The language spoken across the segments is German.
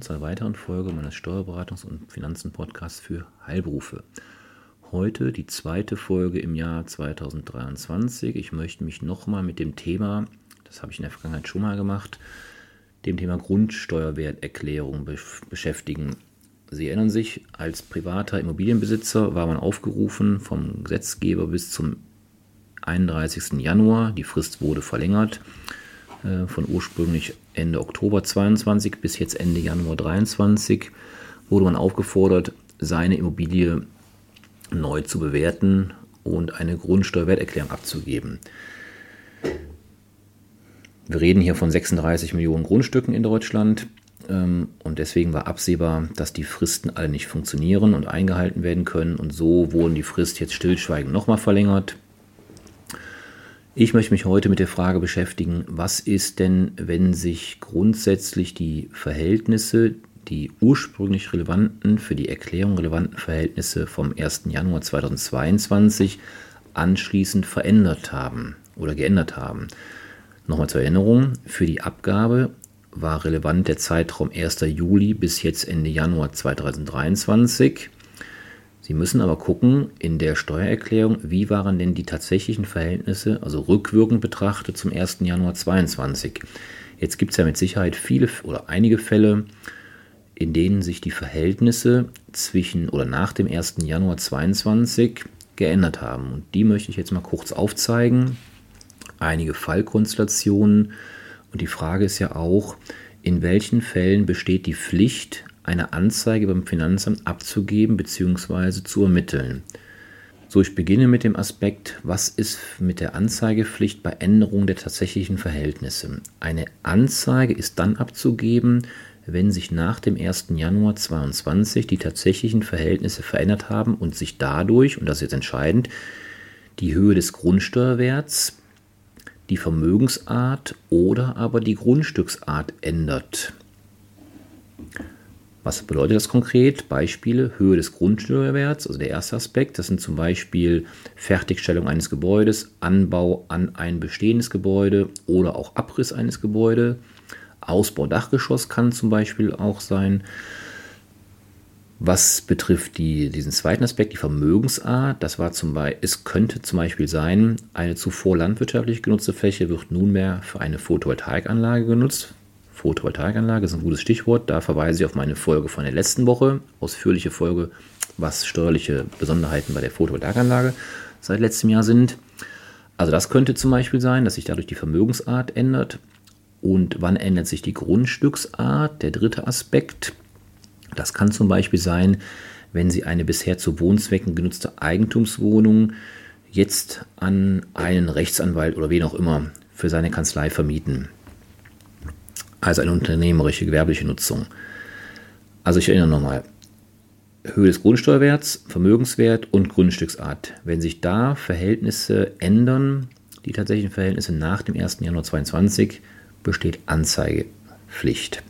Willkommen zu einer weiteren Folge meines Steuerberatungs- und Finanzen-Podcasts für Heilberufe. Heute die zweite Folge im Jahr 2023. Ich möchte mich nochmal mit dem Thema, das habe ich in der Vergangenheit schon mal gemacht, dem Thema Grundsteuerwerterklärung beschäftigen. Sie erinnern sich, als privater Immobilienbesitzer war man aufgerufen, vom Gesetzgeber bis zum 31. Januar, die Frist wurde verlängert, äh, von ursprünglich Ende Oktober 22 bis jetzt Ende Januar 23 wurde man aufgefordert, seine Immobilie neu zu bewerten und eine Grundsteuerwerterklärung abzugeben. Wir reden hier von 36 Millionen Grundstücken in Deutschland ähm, und deswegen war absehbar, dass die Fristen alle nicht funktionieren und eingehalten werden können und so wurden die Frist jetzt stillschweigend nochmal verlängert ich möchte mich heute mit der Frage beschäftigen, was ist denn, wenn sich grundsätzlich die Verhältnisse, die ursprünglich relevanten, für die Erklärung relevanten Verhältnisse vom 1. Januar 2022 anschließend verändert haben oder geändert haben. Nochmal zur Erinnerung, für die Abgabe war relevant der Zeitraum 1. Juli bis jetzt Ende Januar 2023. Sie müssen aber gucken in der Steuererklärung, wie waren denn die tatsächlichen Verhältnisse, also rückwirkend betrachtet zum 1. Januar 2022. Jetzt gibt es ja mit Sicherheit viele oder einige Fälle, in denen sich die Verhältnisse zwischen oder nach dem 1. Januar 2022 geändert haben. Und die möchte ich jetzt mal kurz aufzeigen. Einige Fallkonstellationen. Und die Frage ist ja auch, in welchen Fällen besteht die Pflicht, eine Anzeige beim Finanzamt abzugeben bzw. zu ermitteln. So, ich beginne mit dem Aspekt, was ist mit der Anzeigepflicht bei Änderung der tatsächlichen Verhältnisse? Eine Anzeige ist dann abzugeben, wenn sich nach dem 1. Januar 2022 die tatsächlichen Verhältnisse verändert haben und sich dadurch, und das ist jetzt entscheidend, die Höhe des Grundsteuerwerts, die Vermögensart oder aber die Grundstücksart ändert. Was bedeutet das konkret? Beispiele, Höhe des Grundsteuerwerts, also der erste Aspekt. Das sind zum Beispiel Fertigstellung eines Gebäudes, Anbau an ein bestehendes Gebäude oder auch Abriss eines Gebäudes. Ausbau Dachgeschoss kann zum Beispiel auch sein. Was betrifft die, diesen zweiten Aspekt, die Vermögensart, das war zum Beispiel, es könnte zum Beispiel sein, eine zuvor landwirtschaftlich genutzte Fläche wird nunmehr für eine Photovoltaikanlage genutzt. Photovoltaikanlage ist ein gutes Stichwort. Da verweise ich auf meine Folge von der letzten Woche, ausführliche Folge, was steuerliche Besonderheiten bei der Photovoltaikanlage seit letztem Jahr sind. Also das könnte zum Beispiel sein, dass sich dadurch die Vermögensart ändert. Und wann ändert sich die Grundstücksart? Der dritte Aspekt. Das kann zum Beispiel sein, wenn Sie eine bisher zu Wohnzwecken genutzte Eigentumswohnung jetzt an einen Rechtsanwalt oder wen auch immer für seine Kanzlei vermieten also eine unternehmerische, gewerbliche Nutzung. Also ich erinnere nochmal, Höhe des Grundsteuerwerts, Vermögenswert und Grundstücksart. Wenn sich da Verhältnisse ändern, die tatsächlichen Verhältnisse nach dem 1. Januar 2022, besteht Anzeigepflicht.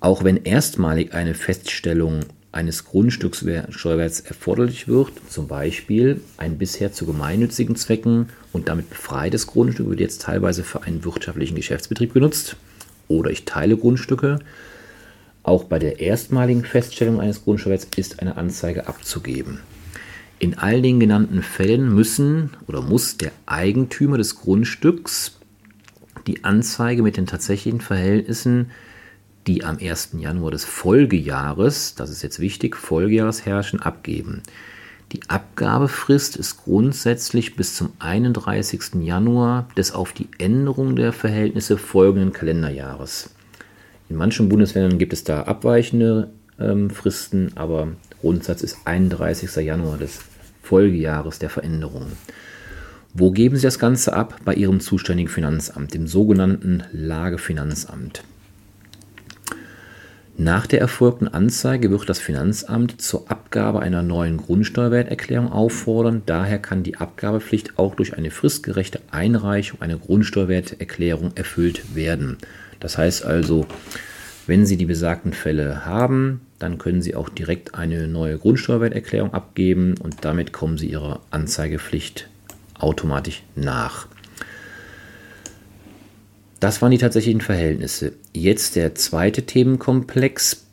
Auch wenn erstmalig eine Feststellung eines Grundstückssteuerwerts erforderlich wird, zum Beispiel ein bisher zu gemeinnützigen Zwecken und damit befreites Grundstück wird jetzt teilweise für einen wirtschaftlichen Geschäftsbetrieb genutzt oder ich teile Grundstücke. Auch bei der erstmaligen Feststellung eines Grundsteuerwerts ist eine Anzeige abzugeben. In all den genannten Fällen müssen oder muss der Eigentümer des Grundstücks die Anzeige mit den tatsächlichen Verhältnissen die am 1. Januar des Folgejahres, das ist jetzt wichtig, Folgejahres herrschen, abgeben. Die Abgabefrist ist grundsätzlich bis zum 31. Januar des auf die Änderung der Verhältnisse folgenden Kalenderjahres. In manchen Bundesländern gibt es da abweichende ähm, Fristen, aber Grundsatz ist 31. Januar des Folgejahres der Veränderung. Wo geben Sie das Ganze ab? Bei Ihrem zuständigen Finanzamt, dem sogenannten Lagefinanzamt. Nach der erfolgten Anzeige wird das Finanzamt zur Abgabe einer neuen Grundsteuerwerterklärung auffordern. Daher kann die Abgabepflicht auch durch eine fristgerechte Einreichung einer Grundsteuerwerterklärung erfüllt werden. Das heißt also, wenn Sie die besagten Fälle haben, dann können Sie auch direkt eine neue Grundsteuerwerterklärung abgeben und damit kommen Sie Ihrer Anzeigepflicht automatisch nach. Das waren die tatsächlichen Verhältnisse. Jetzt der zweite Themenkomplex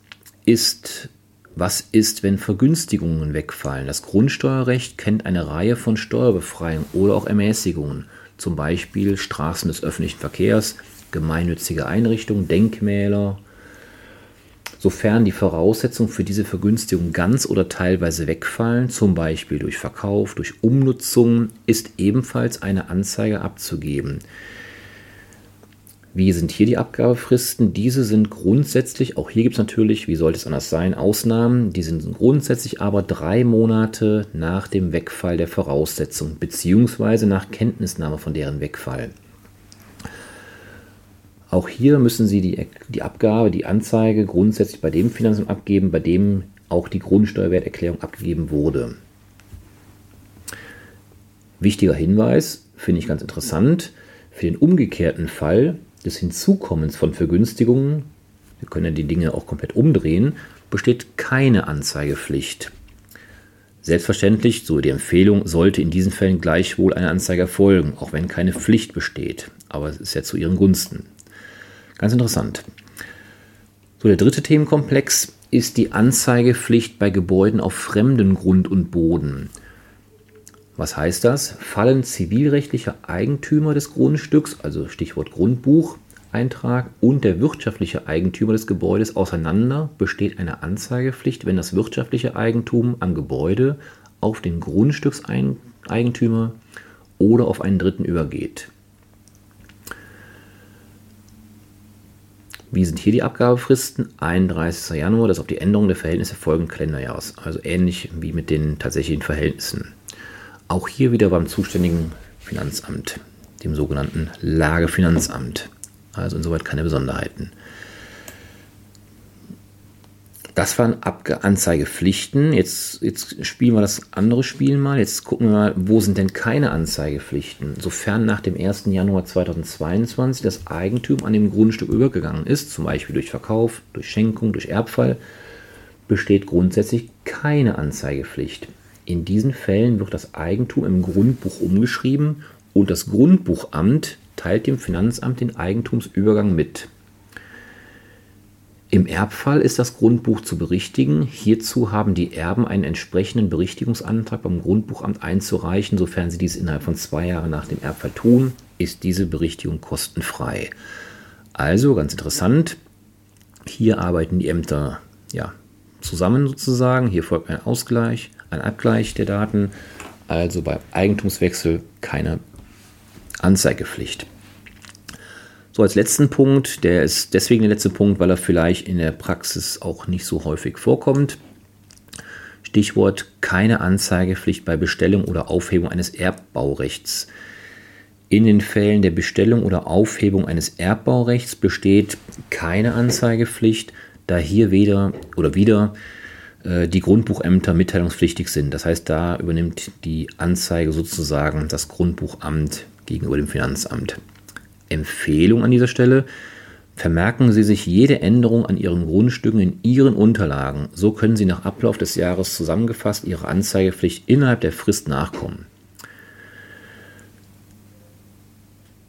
ist, was ist, wenn Vergünstigungen wegfallen? Das Grundsteuerrecht kennt eine Reihe von Steuerbefreiungen oder auch Ermäßigungen, zum Beispiel Straßen des öffentlichen Verkehrs, gemeinnützige Einrichtungen, Denkmäler, Sofern die Voraussetzungen für diese Vergünstigung ganz oder teilweise wegfallen, zum Beispiel durch Verkauf, durch Umnutzung, ist ebenfalls eine Anzeige abzugeben. Wie sind hier die Abgabefristen? Diese sind grundsätzlich, auch hier gibt es natürlich, wie sollte es anders sein, Ausnahmen, die sind grundsätzlich aber drei Monate nach dem Wegfall der Voraussetzung beziehungsweise nach Kenntnisnahme von deren Wegfall. Auch hier müssen Sie die, die Abgabe, die Anzeige grundsätzlich bei dem Finanzamt abgeben, bei dem auch die Grundsteuerwerterklärung abgegeben wurde. Wichtiger Hinweis, finde ich ganz interessant, für den umgekehrten Fall des Hinzukommens von Vergünstigungen, wir können ja die Dinge auch komplett umdrehen, besteht keine Anzeigepflicht. Selbstverständlich, so die Empfehlung, sollte in diesen Fällen gleichwohl eine Anzeige erfolgen, auch wenn keine Pflicht besteht. Aber es ist ja zu ihren Gunsten. Ganz interessant. So, der dritte Themenkomplex ist die Anzeigepflicht bei Gebäuden auf fremden Grund und Boden. Was heißt das? Fallen zivilrechtliche Eigentümer des Grundstücks, also Stichwort Grundbucheintrag, und der wirtschaftliche Eigentümer des Gebäudes auseinander, besteht eine Anzeigepflicht, wenn das wirtschaftliche Eigentum am Gebäude auf den Grundstückseigentümer oder auf einen Dritten übergeht. Wie sind hier die Abgabefristen? 31. Januar, das auf die Änderung der Verhältnisse folgenden Kalenderjahres. Also ähnlich wie mit den tatsächlichen Verhältnissen. Auch hier wieder beim zuständigen Finanzamt, dem sogenannten Lagefinanzamt. Also insoweit keine Besonderheiten. Das waren Anzeigepflichten. Jetzt, jetzt spielen wir das andere Spiel mal. Jetzt gucken wir mal, wo sind denn keine Anzeigepflichten? Sofern nach dem 1. Januar 2022 das Eigentum an dem Grundstück übergegangen ist, zum Beispiel durch Verkauf, durch Schenkung, durch Erbfall, besteht grundsätzlich keine Anzeigepflicht. In diesen Fällen wird das Eigentum im Grundbuch umgeschrieben und das Grundbuchamt teilt dem Finanzamt den Eigentumsübergang mit. Im Erbfall ist das Grundbuch zu berichtigen. Hierzu haben die Erben einen entsprechenden Berichtigungsantrag beim Grundbuchamt einzureichen. Sofern sie dies innerhalb von zwei Jahren nach dem Erbfall tun, ist diese Berichtigung kostenfrei. Also ganz interessant. Hier arbeiten die Ämter ja, zusammen sozusagen. Hier folgt ein Ausgleich, ein Abgleich der Daten. Also bei Eigentumswechsel keine Anzeigepflicht. So als letzten Punkt, der ist deswegen der letzte Punkt, weil er vielleicht in der Praxis auch nicht so häufig vorkommt. Stichwort keine Anzeigepflicht bei Bestellung oder Aufhebung eines Erbbaurechts. In den Fällen der Bestellung oder Aufhebung eines Erbbaurechts besteht keine Anzeigepflicht, da hier weder oder wieder die Grundbuchämter mitteilungspflichtig sind. Das heißt, da übernimmt die Anzeige sozusagen das Grundbuchamt gegenüber dem Finanzamt. Empfehlung an dieser Stelle. Vermerken Sie sich jede Änderung an Ihren Grundstücken in Ihren Unterlagen. So können Sie nach Ablauf des Jahres zusammengefasst Ihrer Anzeigepflicht innerhalb der Frist nachkommen.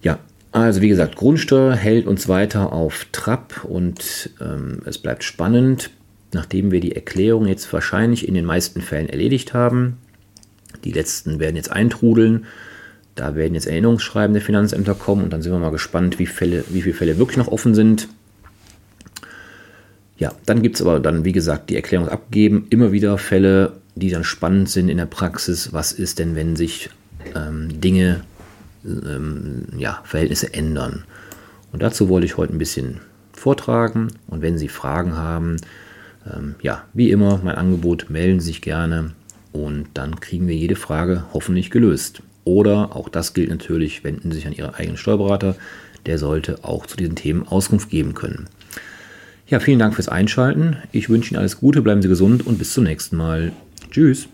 Ja, also wie gesagt, Grundsteuer hält uns weiter auf Trab und ähm, es bleibt spannend, nachdem wir die Erklärung jetzt wahrscheinlich in den meisten Fällen erledigt haben. Die letzten werden jetzt eintrudeln. Da werden jetzt Erinnerungsschreiben der Finanzämter kommen und dann sind wir mal gespannt, wie, Fälle, wie viele Fälle wirklich noch offen sind. Ja, dann gibt es aber dann, wie gesagt, die Erklärung abgeben. Immer wieder Fälle, die dann spannend sind in der Praxis. Was ist denn, wenn sich ähm, Dinge, ähm, ja, Verhältnisse ändern? Und dazu wollte ich heute ein bisschen vortragen. Und wenn Sie Fragen haben, ähm, ja, wie immer, mein Angebot, melden Sie sich gerne. Und dann kriegen wir jede Frage hoffentlich gelöst. Oder, auch das gilt natürlich, wenden Sie sich an Ihren eigenen Steuerberater. Der sollte auch zu diesen Themen Auskunft geben können. Ja, vielen Dank fürs Einschalten. Ich wünsche Ihnen alles Gute, bleiben Sie gesund und bis zum nächsten Mal. Tschüss.